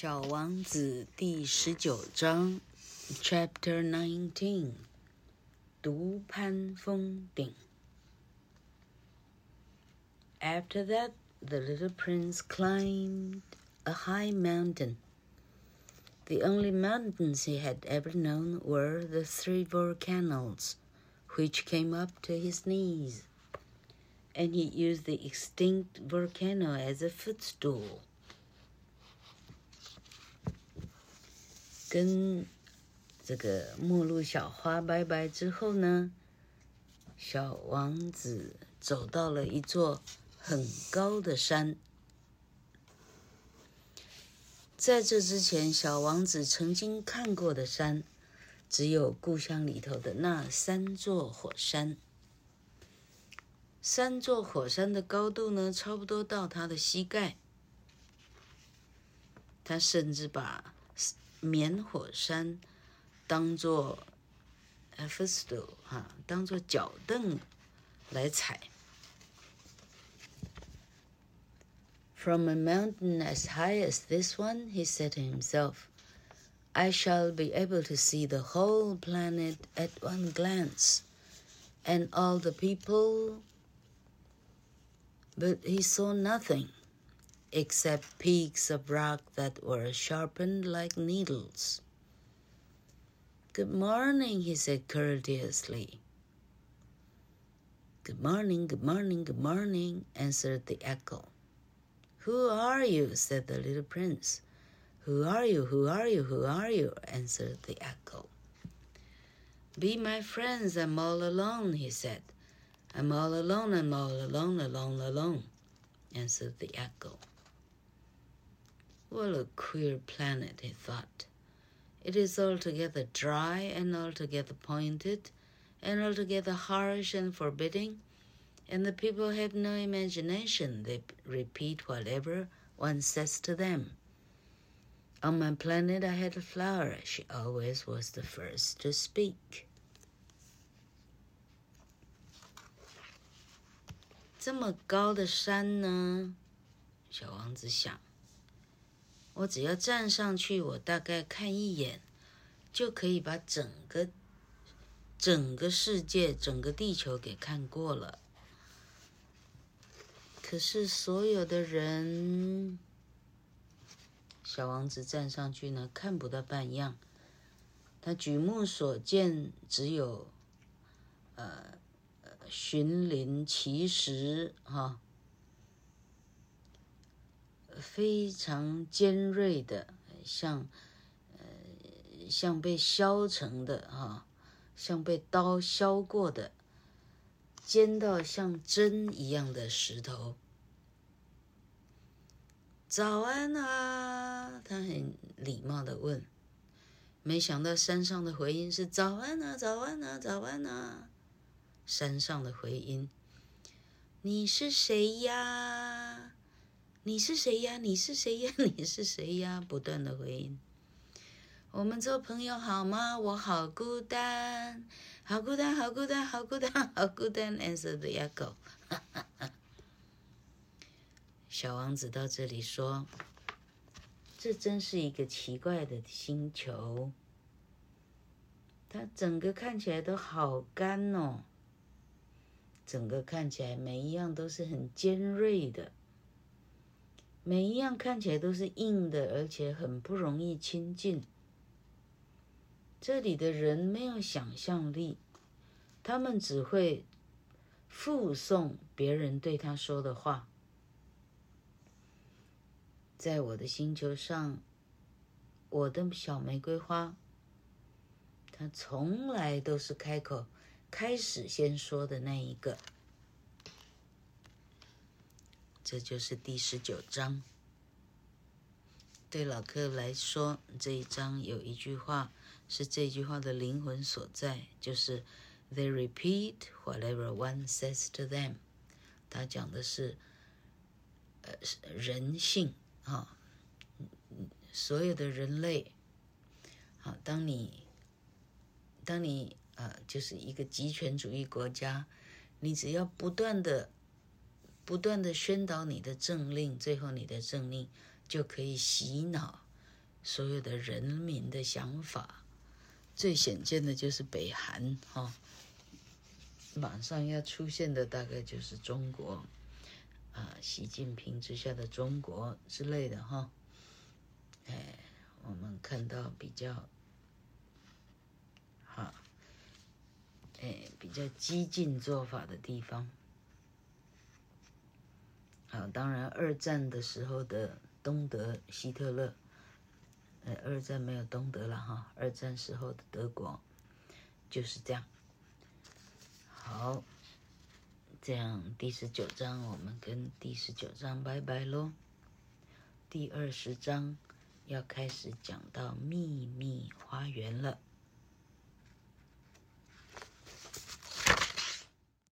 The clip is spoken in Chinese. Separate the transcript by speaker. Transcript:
Speaker 1: 小王子第十九章，Chapter Nineteen，独攀峰顶。After that, the little prince climbed a high mountain. The only mountains he had ever known were the three volcanoes, which came up to his knees, and he used the extinct volcano as a footstool. 跟这个陌路小花拜拜之后呢，小王子走到了一座很高的山。在这之前，小王子曾经看过的山，只有故乡里头的那三座火山。三座火山的高度呢，差不多到他的膝盖。他甚至把棉火山当做 footstool 哈，当做脚凳来踩。From a mountain as high as this one, he said to himself, I shall be able to see the whole planet at one glance, and all the people. But he saw nothing. except peaks of rock that were sharpened like needles. Good morning, he said courteously. Good morning, good morning, good morning, answered the echo. Who are you? said the little prince. Who are you? Who are you? Who are you? answered the echo. Be my friends, I'm all alone, he said. I'm all alone, I'm all alone, alone, alone, answered the echo. What a queer planet, he thought. It is altogether dry and altogether pointed and altogether harsh and forbidding, and the people have no imagination. They repeat whatever one says to them. On my planet, I had a flower. She always was the first to speak. 这么高的山呢？小王子想。 我只要站上去，我大概看一眼，就可以把整个整个世界、整个地球给看过了。可是所有的人，小王子站上去呢，看不到半样。他举目所见，只有呃，寻林奇石哈。非常尖锐的，像呃，像被削成的哈，像被刀削过的，尖到像针一样的石头。早安啊，他很礼貌的问。没想到山上的回音是早安啊，早安啊，早安啊。山上的回音，你是谁呀？你是谁呀？你是谁呀？你是谁呀？不断的回音。我们做朋友好吗？我好孤单，好孤单，好孤单，好孤单，好孤单。Answer the echo。小王子到这里说：“这真是一个奇怪的星球，它整个看起来都好干哦，整个看起来每一样都是很尖锐的。”每一样看起来都是硬的，而且很不容易亲近。这里的人没有想象力，他们只会附送别人对他说的话。在我的星球上，我的小玫瑰花，它从来都是开口开始先说的那一个。这就是第十九章。对老克来说，这一章有一句话是这句话的灵魂所在，就是 “They repeat whatever one says to them”。他讲的是呃人性啊，所有的人类。好，当你当你呃就是一个极权主义国家，你只要不断的。不断的宣导你的政令，最后你的政令就可以洗脑所有的人民的想法。最显见的就是北韩哈、哦，马上要出现的大概就是中国，啊，习近平之下的中国之类的哈、哦。哎，我们看到比较好，哎，比较激进做法的地方。当然二战的时候的东德希特勒。呃，二战没有东德了哈，二战时候的德国就是这样。好，这样第十九章我们跟第十九章拜拜喽。第二十章要开始讲到秘密花园了。